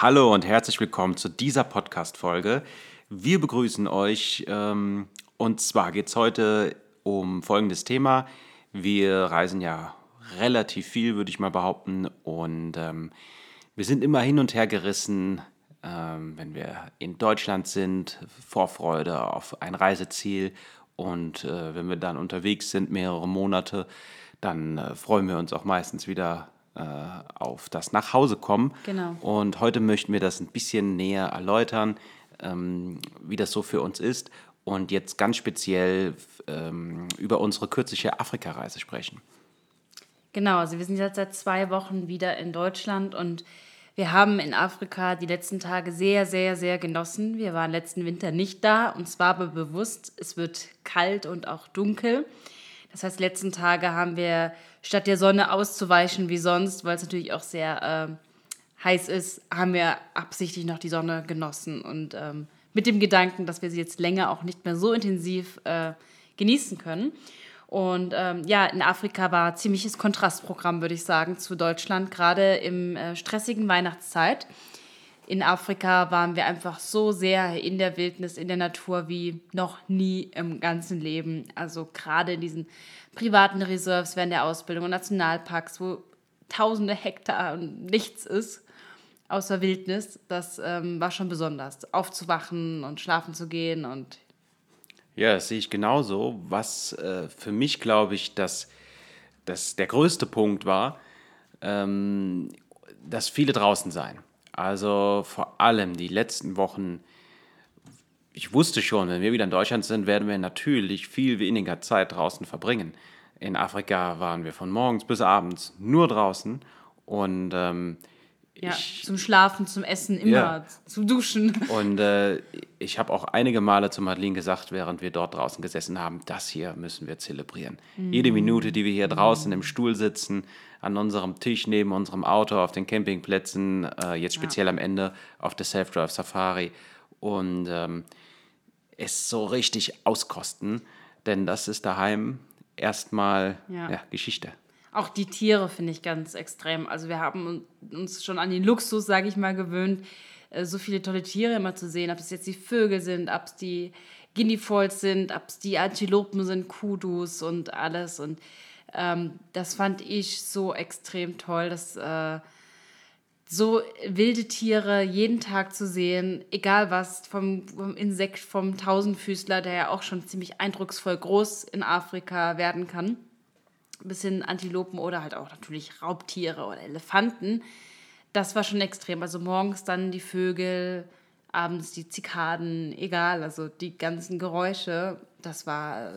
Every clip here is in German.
Hallo und herzlich willkommen zu dieser Podcast-Folge. Wir begrüßen euch ähm, und zwar geht es heute um folgendes Thema. Wir reisen ja relativ viel, würde ich mal behaupten, und ähm, wir sind immer hin und her gerissen, ähm, wenn wir in Deutschland sind, Vorfreude auf ein Reiseziel und äh, wenn wir dann unterwegs sind, mehrere Monate, dann äh, freuen wir uns auch meistens wieder auf das Nachhausekommen. Genau. Und heute möchten wir das ein bisschen näher erläutern, ähm, wie das so für uns ist und jetzt ganz speziell ähm, über unsere kürzliche Afrika-Reise sprechen. Genau, also wir sind jetzt seit zwei Wochen wieder in Deutschland und wir haben in Afrika die letzten Tage sehr, sehr, sehr genossen. Wir waren letzten Winter nicht da und zwar aber bewusst, es wird kalt und auch dunkel. Das heißt, die letzten Tage haben wir statt der Sonne auszuweichen wie sonst, weil es natürlich auch sehr äh, heiß ist, haben wir absichtlich noch die Sonne genossen und ähm, mit dem Gedanken, dass wir sie jetzt länger auch nicht mehr so intensiv äh, genießen können. Und ähm, ja, in Afrika war ziemliches Kontrastprogramm, würde ich sagen, zu Deutschland, gerade im äh, stressigen Weihnachtszeit. In Afrika waren wir einfach so sehr in der Wildnis, in der Natur wie noch nie im ganzen Leben. Also gerade in diesen privaten Reserves während der Ausbildung und Nationalparks, wo tausende Hektar und nichts ist außer Wildnis, das ähm, war schon besonders. Aufzuwachen und schlafen zu gehen und ja, das sehe ich genauso. Was äh, für mich, glaube ich, das, das der größte Punkt war, ähm, dass viele draußen sein. Also vor allem die letzten Wochen. Ich wusste schon, wenn wir wieder in Deutschland sind, werden wir natürlich viel weniger Zeit draußen verbringen. In Afrika waren wir von morgens bis abends nur draußen und ähm, ja, ich, zum Schlafen, zum Essen, immer, ja. zum Duschen. Und äh, ich habe auch einige Male zu Madeline gesagt, während wir dort draußen gesessen haben, das hier müssen wir zelebrieren. Mhm. Jede Minute, die wir hier draußen im Stuhl sitzen, an unserem Tisch neben unserem Auto, auf den Campingplätzen, äh, jetzt speziell ja. am Ende auf der Self-Drive Safari und ähm, es so richtig auskosten, denn das ist daheim erstmal ja. Geschichte. Auch die Tiere finde ich ganz extrem. Also wir haben uns schon an den Luxus, sage ich mal, gewöhnt, äh, so viele tolle Tiere immer zu sehen. Ob es jetzt die Vögel sind, ob es die Guinea-Foils sind, ob es die Antilopen sind, Kudus und alles. Und ähm, das fand ich so extrem toll, dass äh, so wilde Tiere jeden Tag zu sehen, egal was, vom, vom Insekt, vom Tausendfüßler, der ja auch schon ziemlich eindrucksvoll groß in Afrika werden kann bis hin Antilopen oder halt auch natürlich Raubtiere oder Elefanten. Das war schon extrem. Also morgens dann die Vögel, abends die Zikaden, egal, also die ganzen Geräusche, das war äh,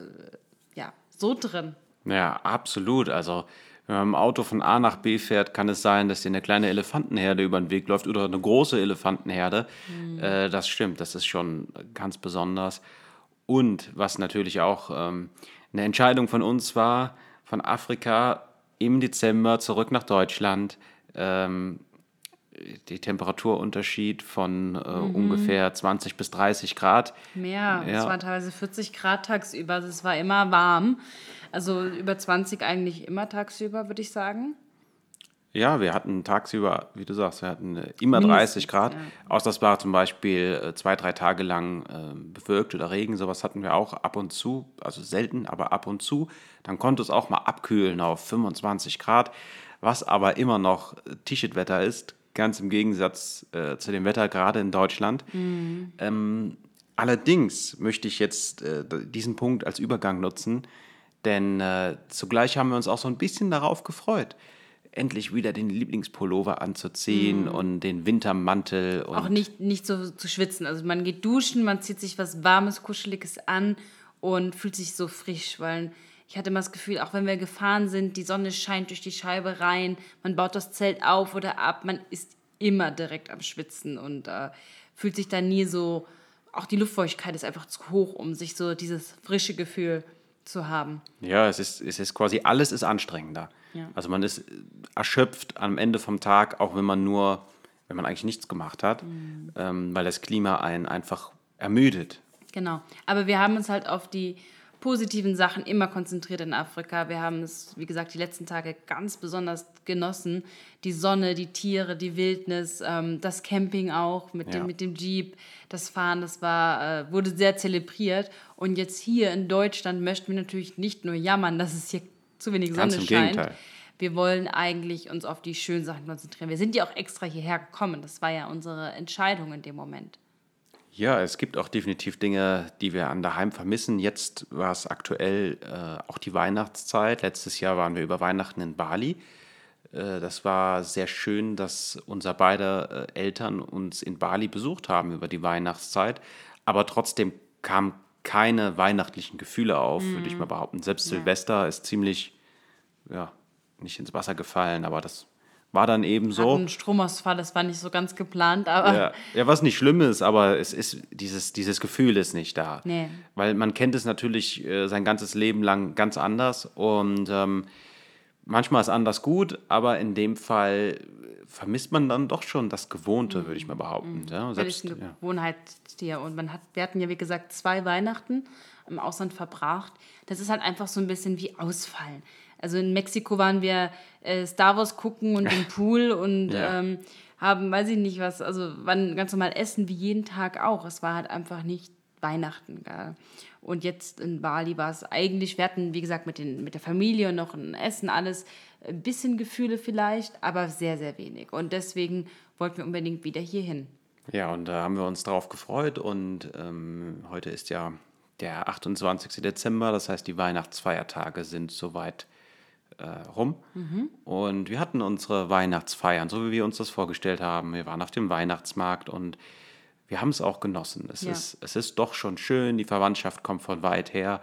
ja so drin. Ja, absolut. Also wenn man im Auto von A nach B fährt, kann es sein, dass dir eine kleine Elefantenherde über den Weg läuft oder eine große Elefantenherde. Mhm. Äh, das stimmt, das ist schon ganz besonders. Und was natürlich auch ähm, eine Entscheidung von uns war, von Afrika im Dezember zurück nach Deutschland. Ähm, die Temperaturunterschied von äh, mhm. ungefähr 20 bis 30 Grad. Mehr, ja. es waren teilweise 40 Grad tagsüber, also es war immer warm. Also über 20 eigentlich immer tagsüber, würde ich sagen. Ja, wir hatten tagsüber, wie du sagst, wir hatten äh, immer 30 Grad. Ja. Außer das war zum Beispiel äh, zwei, drei Tage lang äh, bewölkt oder Regen. Sowas hatten wir auch ab und zu, also selten, aber ab und zu. Dann konnte es auch mal abkühlen auf 25 Grad, was aber immer noch T-Shirt-Wetter ist, ganz im Gegensatz äh, zu dem Wetter gerade in Deutschland. Mhm. Ähm, allerdings möchte ich jetzt äh, diesen Punkt als Übergang nutzen, denn äh, zugleich haben wir uns auch so ein bisschen darauf gefreut endlich wieder den Lieblingspullover anzuziehen mm. und den Wintermantel. Und auch nicht, nicht so zu schwitzen. Also man geht duschen, man zieht sich was Warmes, Kuscheliges an und fühlt sich so frisch, weil ich hatte immer das Gefühl, auch wenn wir gefahren sind, die Sonne scheint durch die Scheibe rein, man baut das Zelt auf oder ab, man ist immer direkt am Schwitzen und äh, fühlt sich dann nie so, auch die Luftfeuchtigkeit ist einfach zu hoch, um sich so dieses frische Gefühl zu haben. Ja, es ist, es ist quasi, alles ist anstrengender. Ja. Also man ist erschöpft am Ende vom Tag, auch wenn man nur, wenn man eigentlich nichts gemacht hat, mhm. ähm, weil das Klima einen einfach ermüdet. Genau. Aber wir haben uns halt auf die positiven Sachen immer konzentriert in Afrika. Wir haben es, wie gesagt, die letzten Tage ganz besonders genossen. Die Sonne, die Tiere, die Wildnis, ähm, das Camping auch mit, ja. dem, mit dem Jeep, das Fahren, das war, äh, wurde sehr zelebriert. Und jetzt hier in Deutschland möchten wir natürlich nicht nur jammern, dass es hier zu wenig Sonne scheint. Gegenteil. Wir wollen eigentlich uns auf die schönen Sachen konzentrieren. Wir sind ja auch extra hierher gekommen. Das war ja unsere Entscheidung in dem Moment. Ja, es gibt auch definitiv Dinge, die wir an daheim vermissen. Jetzt war es aktuell äh, auch die Weihnachtszeit. Letztes Jahr waren wir über Weihnachten in Bali. Äh, das war sehr schön, dass unser beide äh, Eltern uns in Bali besucht haben über die Weihnachtszeit. Aber trotzdem kamen keine weihnachtlichen Gefühle auf, mhm. würde ich mal behaupten. Selbst ja. Silvester ist ziemlich, ja, nicht ins Wasser gefallen, aber das war dann eben so. Ein Stromausfall, das war nicht so ganz geplant, aber. Ja, ja, was nicht schlimm ist, aber es ist, dieses, dieses Gefühl ist nicht da. Nee. Weil man kennt es natürlich äh, sein ganzes Leben lang ganz anders und ähm, manchmal ist anders gut, aber in dem Fall vermisst man dann doch schon das Gewohnte, mhm. würde ich mal behaupten. Mhm. Ja, selbst, ein Gewohnheitstier. Und man hat, wir hatten ja, wie gesagt, zwei Weihnachten im Ausland verbracht. Das ist halt einfach so ein bisschen wie Ausfallen. Also in Mexiko waren wir äh, Star Wars gucken und im Pool und ja. ähm, haben, weiß ich nicht was, also waren ganz normal essen wie jeden Tag auch. Es war halt einfach nicht Weihnachten. Gell? Und jetzt in Bali war es eigentlich, wir hatten, wie gesagt, mit, den, mit der Familie noch ein Essen, alles, ein bisschen Gefühle vielleicht, aber sehr, sehr wenig. Und deswegen wollten wir unbedingt wieder hier hin. Ja, und da haben wir uns drauf gefreut und ähm, heute ist ja der 28. Dezember, das heißt, die Weihnachtsfeiertage sind soweit äh, rum. Mhm. Und wir hatten unsere Weihnachtsfeiern, so wie wir uns das vorgestellt haben. Wir waren auf dem Weihnachtsmarkt und wir haben es auch genossen. Es, ja. ist, es ist doch schon schön, die Verwandtschaft kommt von weit her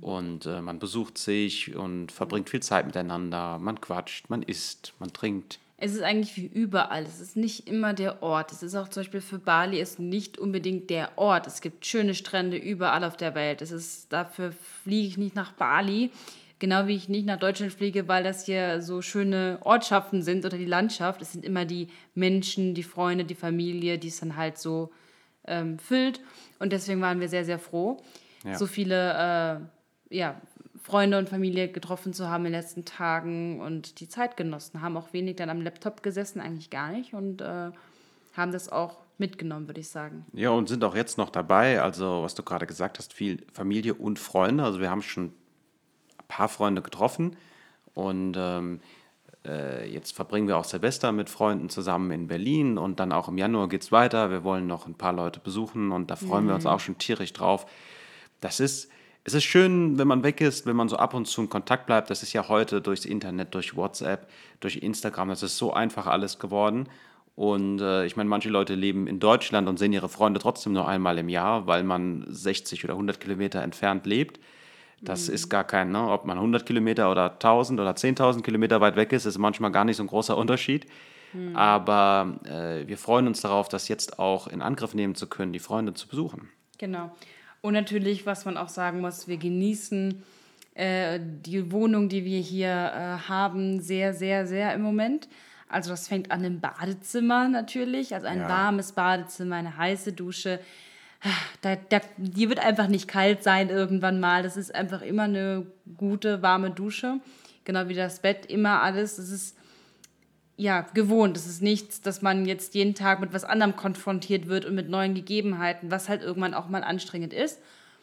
und äh, man besucht sich und verbringt viel Zeit miteinander. Man quatscht, man isst, man trinkt. Es ist eigentlich wie überall. Es ist nicht immer der Ort. Es ist auch zum Beispiel für Bali ist nicht unbedingt der Ort. Es gibt schöne Strände überall auf der Welt. Es ist, dafür fliege ich nicht nach Bali. Genau wie ich nicht nach Deutschland fliege, weil das hier so schöne Ortschaften sind oder die Landschaft. Es sind immer die Menschen, die Freunde, die Familie, die es dann halt so ähm, füllt. Und deswegen waren wir sehr, sehr froh, ja. so viele äh, ja, Freunde und Familie getroffen zu haben in den letzten Tagen und die Zeit genossen. Haben auch wenig dann am Laptop gesessen, eigentlich gar nicht. Und äh, haben das auch mitgenommen, würde ich sagen. Ja, und sind auch jetzt noch dabei. Also, was du gerade gesagt hast, viel Familie und Freunde. Also, wir haben schon paar Freunde getroffen und ähm, äh, jetzt verbringen wir auch Silvester mit Freunden zusammen in Berlin und dann auch im Januar geht es weiter. Wir wollen noch ein paar Leute besuchen und da freuen mhm. wir uns mhm. auch schon tierisch drauf. Das ist, es ist schön, wenn man weg ist, wenn man so ab und zu in Kontakt bleibt. Das ist ja heute durchs Internet, durch WhatsApp, durch Instagram, das ist so einfach alles geworden. Und äh, ich meine, manche Leute leben in Deutschland und sehen ihre Freunde trotzdem nur einmal im Jahr, weil man 60 oder 100 Kilometer entfernt lebt. Das mhm. ist gar kein, ne? ob man 100 Kilometer oder 1000 oder 10.000 Kilometer weit weg ist, ist manchmal gar nicht so ein großer Unterschied. Mhm. Aber äh, wir freuen uns darauf, das jetzt auch in Angriff nehmen zu können, die Freunde zu besuchen. Genau. Und natürlich, was man auch sagen muss, wir genießen äh, die Wohnung, die wir hier äh, haben, sehr, sehr, sehr im Moment. Also das fängt an im Badezimmer natürlich, also ein ja. warmes Badezimmer, eine heiße Dusche, da, da, die wird einfach nicht kalt sein irgendwann mal. Das ist einfach immer eine gute, warme Dusche. Genau wie das Bett, immer alles. Das ist ja gewohnt. Das ist nichts, dass man jetzt jeden Tag mit was anderem konfrontiert wird und mit neuen Gegebenheiten, was halt irgendwann auch mal anstrengend ist.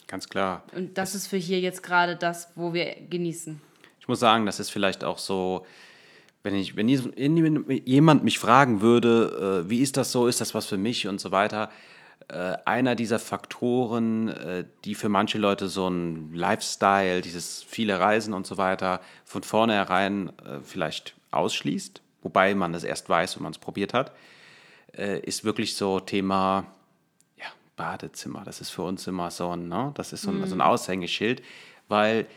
Ganz klar. Und das es ist für hier jetzt gerade das, wo wir genießen. Ich muss sagen, das ist vielleicht auch so, wenn, ich, wenn jemand mich fragen würde, äh, wie ist das so, ist das was für mich und so weiter, einer dieser Faktoren, äh, die für manche Leute so ein Lifestyle, dieses viele Reisen und so weiter von vornherein äh, vielleicht ausschließt, wobei man es erst weiß, wenn man es probiert hat, ist wirklich so Thema ja, Badezimmer. Das ist für uns immer so ein, ne? das ist so ein, mhm. so ein Aushängeschild, weil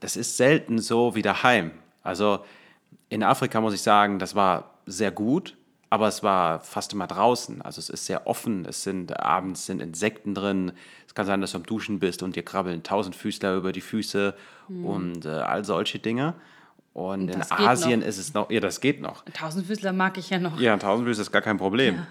das ist selten so wie daheim. Also in Afrika muss ich sagen, das war sehr gut, aber es war fast immer draußen. Also es ist sehr offen. Es sind abends sind Insekten drin. Es kann sein, dass du am Duschen bist und dir krabbeln Tausendfüßler über die Füße mhm. und äh, all solche Dinge. Und, und in Asien ist es noch, ja, das geht noch. Tausendfüßler mag ich ja noch. Ja, Tausendfüßler ist gar kein Problem. Ja.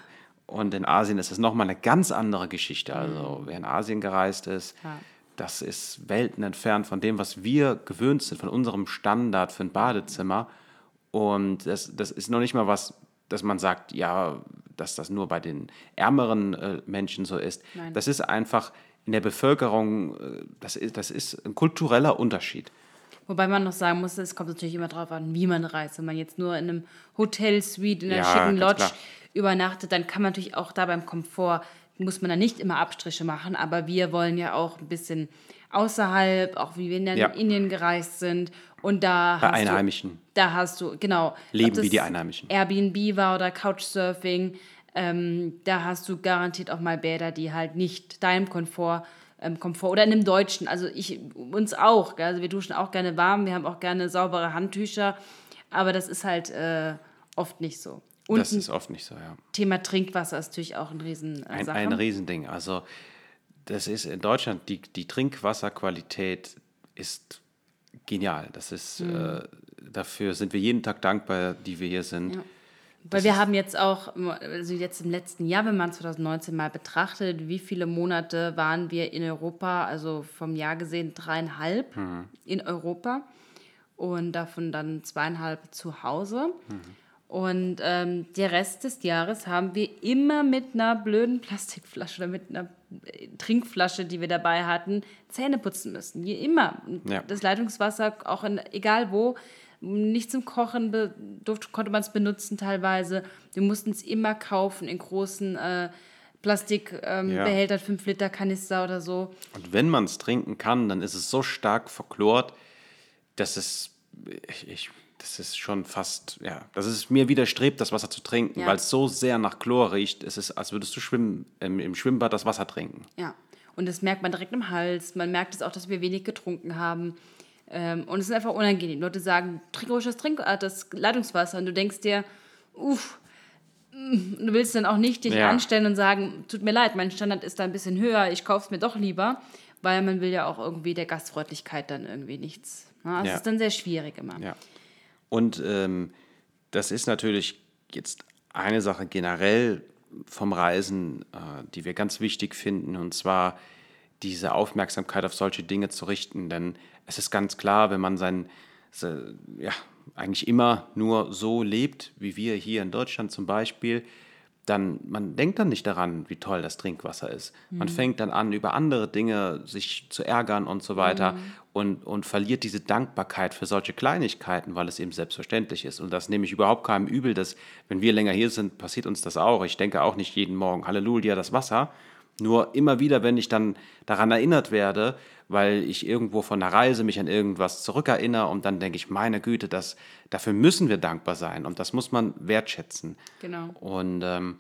Und in Asien ist es nochmal eine ganz andere Geschichte. Also, mhm. wer in Asien gereist ist, ja. das ist Welten entfernt von dem, was wir gewöhnt sind, von unserem Standard für ein Badezimmer. Und das, das ist noch nicht mal was, dass man sagt, ja, dass das nur bei den ärmeren äh, Menschen so ist. Nein. Das ist einfach in der Bevölkerung, äh, das ist, das ist ein kultureller Unterschied. Wobei man noch sagen muss, es kommt natürlich immer darauf an, wie man reist. Wenn man jetzt nur in einem Hotel-Suite, in einer Ja, schicken Lodge klar. übernachtet, dann kann man natürlich auch da beim Komfort, muss man da nicht immer Abstriche machen. Aber wir wollen ja auch ein bisschen außerhalb, auch wie wir in Ja. Indien gereist sind. Und da Bei hast Einheimischen. Du, da hast du, genau. Leben wie die Einheimischen. Airbnb war oder Couchsurfing, ähm, da hast du garantiert auch mal Bäder, die halt nicht deinem Komfort, ähm, Komfort oder in dem Deutschen, also ich, uns auch, gell? also wir duschen auch gerne warm, wir haben auch gerne saubere Handtücher, aber das ist halt äh, oft nicht so. Und Das ist oft nicht so, ja. Thema Trinkwasser ist natürlich auch ein riesen äh, Ein, ein Riesending. Also das ist in Deutschland, die, die Trinkwasserqualität ist genial. Das ist, Mhm. äh, dafür sind wir jeden Tag dankbar, die wir hier sind. Weil wir haben jetzt auch, also jetzt im letzten Jahr, wenn man 2019 mal betrachtet, wie viele Monate waren wir in Europa, also vom Jahr gesehen dreieinhalb in Europa und davon dann zweieinhalb zu Hause. Und ähm, der Rest des Jahres haben wir immer mit einer blöden Plastikflasche oder mit einer äh, Trinkflasche, die wir dabei hatten, Zähne putzen müssen. Je immer. Ja. Das Leitungswasser, auch in, egal wo, nicht zum Kochen durfte, konnte man es benutzen teilweise. Wir mussten es immer kaufen in großen äh, Plastikbehältern, ähm, Ja. Behältern, 5 Liter Kanister oder so. Und wenn man es trinken kann, dann ist es so stark verchlort, dass es, ich, ich, das ist schon fast, ja, dass es mir widerstrebt, das Wasser zu trinken, Ja. weil es so sehr nach Chlor riecht. Es ist, als würdest du schwimmen, im, im Schwimmbad das Wasser trinken. Ja, und das merkt man direkt im Hals. Man merkt es auch, dass wir wenig getrunken haben. Ähm, und es ist einfach unangenehm. Leute sagen, trink ruhig das, Trink äh, das Leitungswasser. Und du denkst dir, uff, mm, du willst dann auch nicht dich Ja. anstellen und sagen, tut mir leid, mein Standard ist da ein bisschen höher, ich kaufe es mir doch lieber. Weil man will ja auch irgendwie der Gastfreundlichkeit dann irgendwie nichts. Das Ja. ist dann sehr schwierig immer. Ja. Und ähm, das ist natürlich jetzt eine Sache generell vom Reisen, äh, die wir ganz wichtig finden, und zwar diese Aufmerksamkeit auf solche Dinge zu richten. Denn es ist ganz klar, wenn man sein, se- ja, eigentlich immer nur so lebt, wie wir hier in Deutschland zum Beispiel, dann man denkt dann nicht daran, wie toll das Trinkwasser ist. Man fängt dann an, über andere Dinge sich zu ärgern und so weiter und, und verliert diese Dankbarkeit für solche Kleinigkeiten, weil es eben selbstverständlich ist. Und das nehme ich überhaupt keinem übel, dass wenn wir länger hier sind, passiert uns das auch. Ich denke auch nicht jeden Morgen, Halleluja, das Wasser. Nur immer wieder, wenn ich dann daran erinnert werde, weil ich irgendwo von der Reise mich an irgendwas zurückerinnere und dann denke ich, meine Güte, das, dafür müssen wir dankbar sein und das muss man wertschätzen. Genau. Und ähm,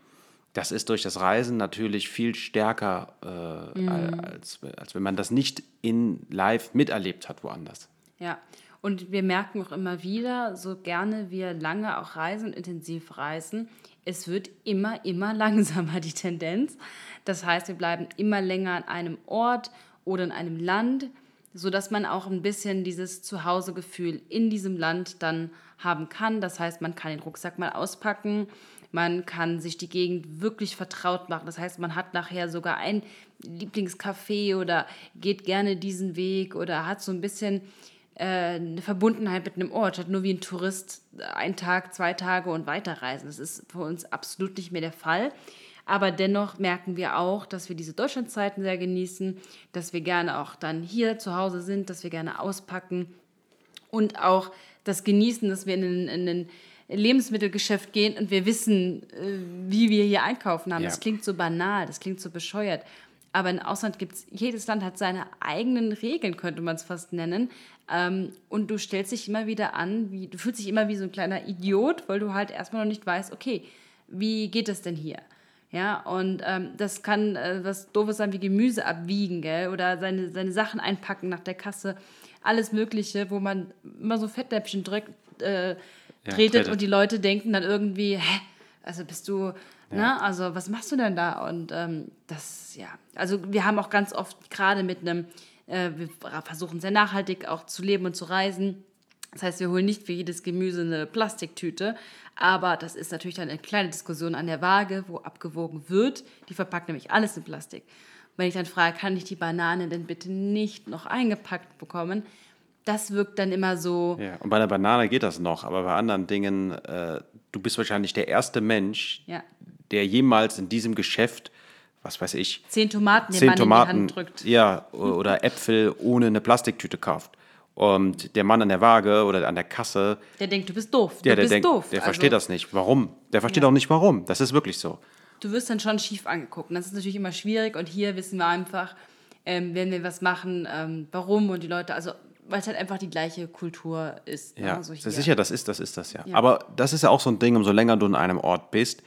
das ist durch das Reisen natürlich viel stärker, äh, als, als wenn man das nicht in live miterlebt hat woanders. Ja, und wir merken auch immer wieder, so gerne wir lange auch reisen und intensiv reisen, es wird immer, immer langsamer die Tendenz. Das heißt, wir bleiben immer länger an einem Ort oder in einem Land, sodass man auch ein bisschen dieses Zuhausegefühl in diesem Land dann haben kann. Das heißt, man kann den Rucksack mal auspacken, man kann sich die Gegend wirklich vertraut machen. Das heißt, man hat nachher sogar ein Lieblingscafé oder geht gerne diesen Weg oder hat so ein bisschen äh, eine Verbundenheit mit einem Ort, statt nur wie ein Tourist einen Tag, zwei Tage und weiterreisen. Das ist für uns absolut nicht mehr der Fall. Aber dennoch merken wir auch, dass wir diese Deutschlandzeiten sehr genießen, dass wir gerne auch dann hier zu Hause sind, dass wir gerne auspacken und auch das genießen, dass wir in ein, in ein Lebensmittelgeschäft gehen und wir wissen, äh, wie wir hier einkaufen haben. Ja. Das klingt so banal, das klingt so bescheuert. Aber im Ausland gibt es, jedes Land hat seine eigenen Regeln, könnte man es fast nennen. Ähm, und du stellst dich immer wieder an, wie, du fühlst dich immer wie so ein kleiner Idiot, weil du halt erstmal noch nicht weißt, okay, wie geht das denn hier? Ja, und ähm, das kann äh, was Doofes sein wie Gemüse abwiegen, gell? Oder seine, seine Sachen einpacken nach der Kasse. Alles Mögliche, wo man immer so Fettnäpfchen drückt, äh, tretet tretet. und die Leute denken dann irgendwie, hä, also bist du, ne, also was machst du denn da? Und ähm, das, ja, also wir haben auch ganz oft gerade mit einem, äh, wir versuchen sehr nachhaltig auch zu leben und zu reisen. Das heißt, wir holen nicht für jedes Gemüse eine Plastiktüte, aber das ist natürlich dann eine kleine Diskussion an der Waage, wo abgewogen wird. Die verpackt nämlich alles in Plastik. wenn ich dann frage, kann ich die Banane denn bitte nicht noch eingepackt bekommen? Das wirkt dann immer so. Ja, und bei einer Banane geht das noch, aber bei anderen Dingen, äh, du bist wahrscheinlich der erste Mensch, Ja. der jemals in diesem Geschäft, was weiß ich, Zehn Tomaten, zehn Tomaten in die Hand drückt. Ja, oder Äpfel ohne eine Plastiktüte kauft. Und der Mann an der Waage oder an der Kasse, Der denkt, du bist doof. Du ja, der, bist denkt, doof. der Also, versteht das nicht. Warum? Der versteht Ja. auch nicht, warum. Das ist wirklich so. Du wirst dann schon schief angeguckt. Und das ist natürlich immer schwierig. Und hier wissen wir einfach, ähm, wenn wir was machen, ähm, warum und die Leute, also weil es halt einfach die gleiche Kultur ist. ne? Ja, hier. ist sicher, das ist, das ist das ja. Ja. Aber das ist ja auch so ein Ding, umso länger du in einem Ort bist,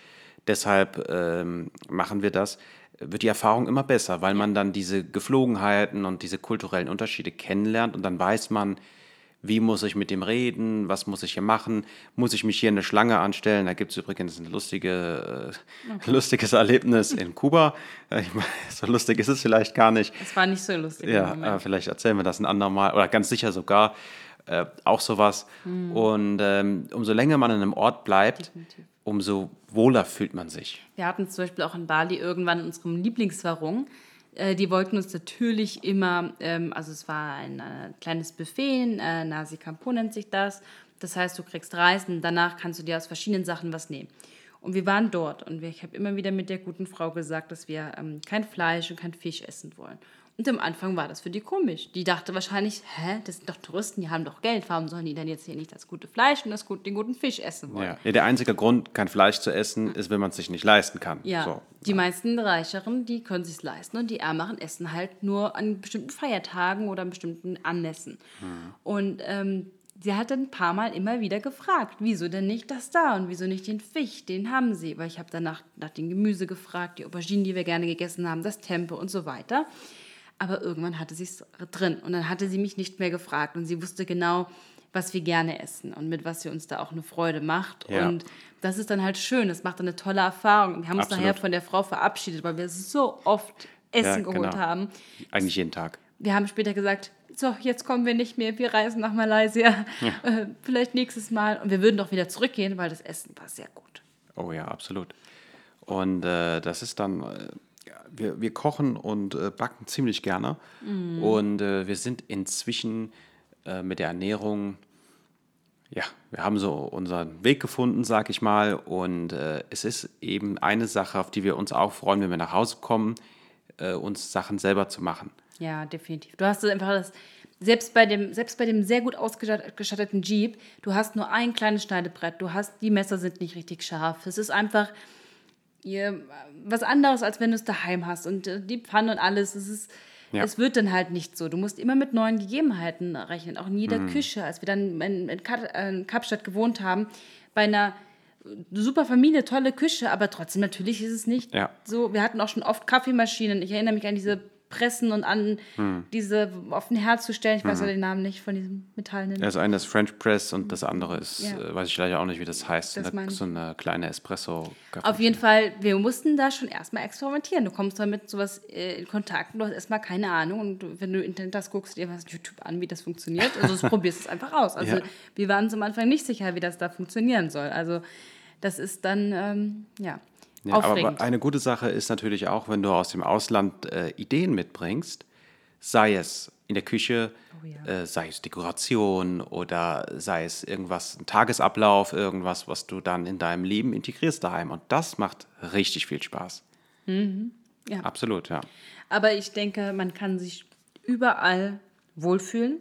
deshalb ähm, machen wir das, wird die Erfahrung immer besser, weil man dann diese Geflogenheiten und diese kulturellen Unterschiede kennenlernt und dann weiß man, wie muss ich mit dem reden, was muss ich hier machen, muss ich mich hier in eine Schlange anstellen. Da gibt es übrigens ein lustige, äh, lustiges Erlebnis in Kuba. Äh, Ich meine, so lustig ist es vielleicht gar nicht. Das war nicht so lustig. Ja, äh, vielleicht erzählen wir das ein andermal oder ganz sicher sogar äh, auch sowas. Hm. Und ähm, umso länger man in einem Ort bleibt, umso wohler fühlt man sich. Wir hatten zum Beispiel auch in Bali irgendwann in unserem Lieblingswarung. Äh, die wollten uns natürlich immer, ähm, also es war ein äh, kleines Buffet, äh, Nasi Campo nennt sich das. Das heißt, du kriegst Reis und danach kannst du dir aus verschiedenen Sachen was nehmen. Und wir waren dort und ich habe immer wieder mit der guten Frau gesagt, dass wir ähm, kein Fleisch und kein Fisch essen wollen. Und am Anfang war das für die komisch. Die dachte wahrscheinlich, hä, das sind doch Touristen, die haben doch Geld, warum sollen die denn jetzt hier nicht das gute Fleisch und das gut, den guten Fisch essen wollen? Ja. Ja, der einzige Grund, kein Fleisch zu essen, ist, wenn man es sich nicht leisten kann. Ja, So. die meisten Reicheren, die können sich leisten und die Ärmeren essen halt nur an bestimmten Feiertagen oder an bestimmten Anlässen. Und ähm, sie hat dann ein paar Mal immer wieder gefragt, wieso denn nicht das da und wieso nicht den Fisch, den haben sie. Weil ich habe danach nach dem Gemüse gefragt, die Auberginen, die wir gerne gegessen haben, das Tempe und so weiter. Aber irgendwann hatte sie es drin und dann hatte sie mich nicht mehr gefragt und sie wusste genau, was wir gerne essen und mit was sie uns da auch eine Freude macht. Ja. Und das ist dann halt schön, das macht dann eine tolle Erfahrung. Wir haben uns Absolut. nachher von der Frau verabschiedet, weil wir so oft Essen Ja, geholt genau. haben. Eigentlich jeden Tag. Wir haben später gesagt, so, jetzt kommen wir nicht mehr, wir reisen nach Malaysia, äh, vielleicht nächstes Mal. Und wir würden doch wieder zurückgehen, weil das Essen war sehr gut. Oh ja, absolut. Und äh, das ist dann, äh, ja, wir, wir kochen und äh, backen ziemlich gerne. Mhm. Und äh, wir sind inzwischen äh, mit der Ernährung, ja, wir haben so unseren Weg gefunden, sag ich mal. Und äh, es ist eben eine Sache, auf die wir uns auch freuen, wenn wir nach Hause kommen, äh, uns Sachen selber zu machen. Ja, definitiv. Du hast einfach das, selbst bei dem, selbst bei dem sehr gut ausgestatteten Jeep, du hast nur ein kleines Schneidebrett, du hast, die Messer sind nicht richtig scharf. Es ist einfach ihr, was anderes, als wenn du es daheim hast. Und äh, die Pfanne und alles, es ist, Ja. es wird dann halt nicht so. Du musst immer mit neuen Gegebenheiten rechnen, auch in jeder Küche. Als wir dann in, äh, in Kapstadt gewohnt haben, bei einer super Familie, tolle Küche, aber trotzdem natürlich ist es nicht Ja. so. Wir hatten auch schon oft Kaffeemaschinen. Ich erinnere mich an diese Pressen und an diese auf den Herd zu stellen. Ich weiß ja den Namen nicht von diesem metallenen. Das eine ist French Press und das andere ist, Ja. äh, weiß ich leider auch nicht, wie das heißt, Das eine, so eine kleine espresso Auf jeden Fall, wir mussten da schon erstmal experimentieren. Du kommst damit mit sowas äh, in Kontakt und du hast erstmal keine Ahnung. Und wenn du Internet hast, guckst du dir was YouTube an, wie das funktioniert. Also du probierst es einfach aus. Also Ja. wir waren uns am Anfang nicht sicher, wie das da funktionieren soll. Also das ist dann, ähm, ja, Ja, aufregend. aber eine gute Sache ist natürlich auch, wenn du aus dem Ausland äh, Ideen mitbringst, sei es in der Küche, Oh ja. äh, sei es Dekoration oder sei es irgendwas, ein Tagesablauf, irgendwas, was du dann in deinem Leben integrierst daheim. Und das macht richtig viel Spaß. ja. Absolut, ja. Aber ich denke, man kann sich überall wohlfühlen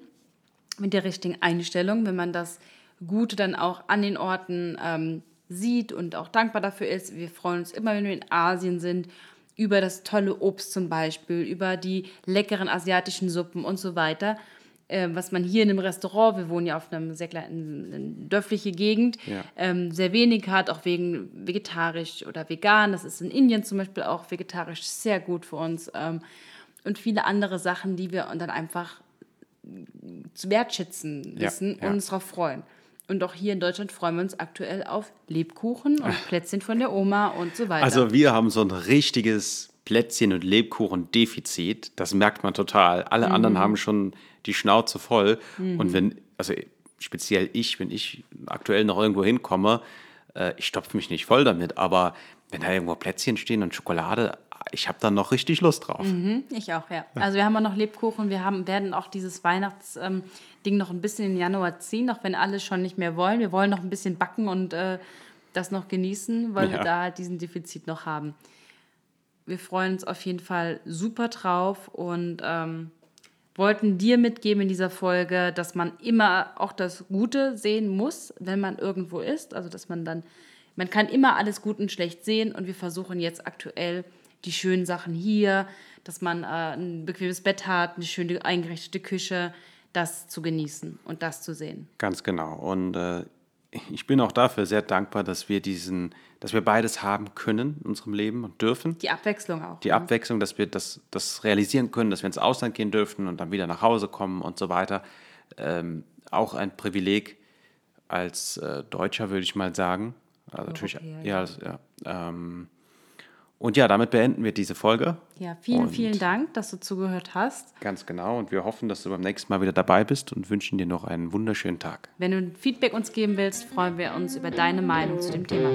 mit der richtigen Einstellung, wenn man das Gute dann auch an den Orten ähm, sieht und auch dankbar dafür ist. Wir freuen uns immer, wenn wir in Asien sind, über das tolle Obst zum Beispiel, über die leckeren asiatischen Suppen und so weiter. Äh, was man hier in einem Restaurant, wir wohnen ja auf einem sehr kleinen, eine dörfliche Gegend, Ja. ähm, sehr wenig hat, auch wegen vegetarisch oder vegan. Das ist in Indien zum Beispiel auch vegetarisch sehr gut für uns. Ähm, und viele andere Sachen, die wir dann einfach zu wertschätzen Ja, wissen ja. und uns darauf freuen. Und auch hier in Deutschland freuen wir uns aktuell auf Lebkuchen und Plätzchen von der Oma und so weiter. Also wir haben so ein richtiges Plätzchen- und Lebkuchen-Defizit. Das merkt man total. Alle Mhm. anderen haben schon die Schnauze voll. Und wenn, also speziell ich, wenn ich aktuell noch irgendwo hinkomme, äh, ich stopfe mich nicht voll damit, aber wenn da irgendwo Plätzchen stehen und Schokolade, ich habe da noch richtig Lust drauf. Mhm, ich auch, ja. Also wir haben auch noch Lebkuchen, wir haben, werden auch dieses Weihnachtsding ähm, noch ein bisschen im Januar ziehen, auch wenn alle schon nicht mehr wollen. Wir wollen noch ein bisschen backen und äh, das noch genießen, weil ja. wir da halt diesen Defizit noch haben. Wir freuen uns auf jeden Fall super drauf und ähm, wollten dir mitgeben in dieser Folge, dass man immer auch das Gute sehen muss, wenn man irgendwo ist. Also dass man dann, man kann immer alles gut und schlecht sehen und wir versuchen jetzt aktuell die schönen Sachen hier, dass man äh, ein bequemes Bett hat, eine schöne eingerichtete Küche, das zu genießen und das zu sehen. Ganz genau. Und äh, ich bin auch dafür sehr dankbar, dass wir diesen, dass wir beides haben können in unserem Leben und dürfen. Die Abwechslung auch. Die ja. Abwechslung, dass wir das, das realisieren können, dass wir ins Ausland gehen dürfen und dann wieder nach Hause kommen und so weiter. Ähm, auch ein Privileg als äh, Deutscher, würde ich mal sagen. Also natürlich, ja, ja, ja ähm, und ja, damit beenden wir diese Folge. Ja, vielen, und vielen Dank, dass du zugehört hast. Ganz genau. Und wir hoffen, dass du beim nächsten Mal wieder dabei bist und wünschen dir noch einen wunderschönen Tag. Wenn du Feedback uns geben willst, freuen wir uns über deine Meinung zu dem Thema.